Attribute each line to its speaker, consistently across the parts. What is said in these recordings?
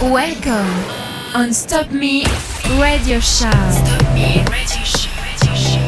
Speaker 1: Welcome on Stop Me Radio Show. Stop Me Radio Show.
Speaker 2: Sometimes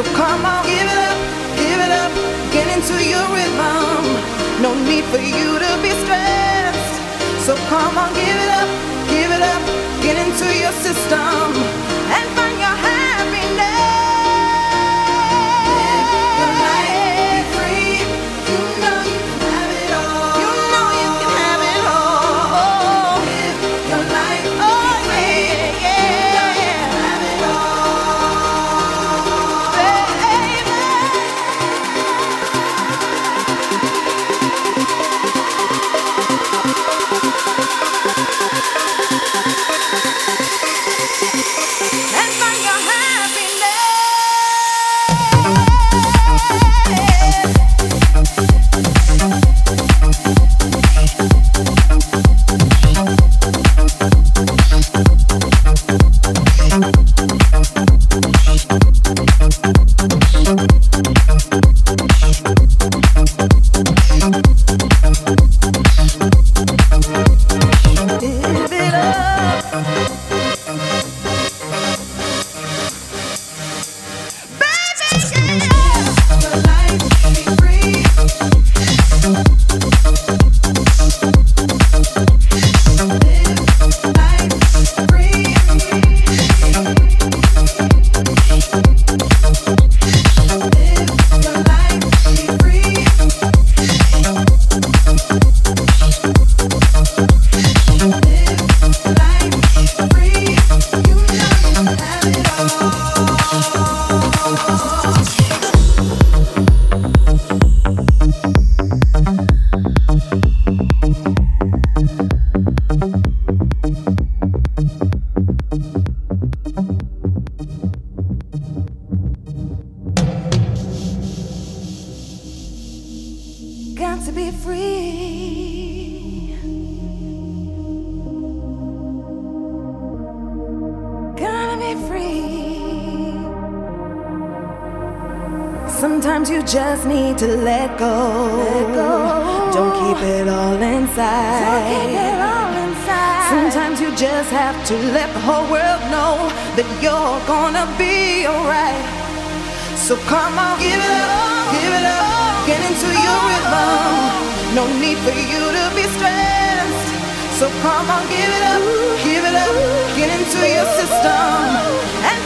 Speaker 2: So come on, give it up, give it up, get into your rhythm. No need for you to be stressed. So come on, give it up, give it up, get into your system So come on, give it up, give it up, get into your rhythm. No need for you to be stressed. So come on, give it up, give it up, get into your system and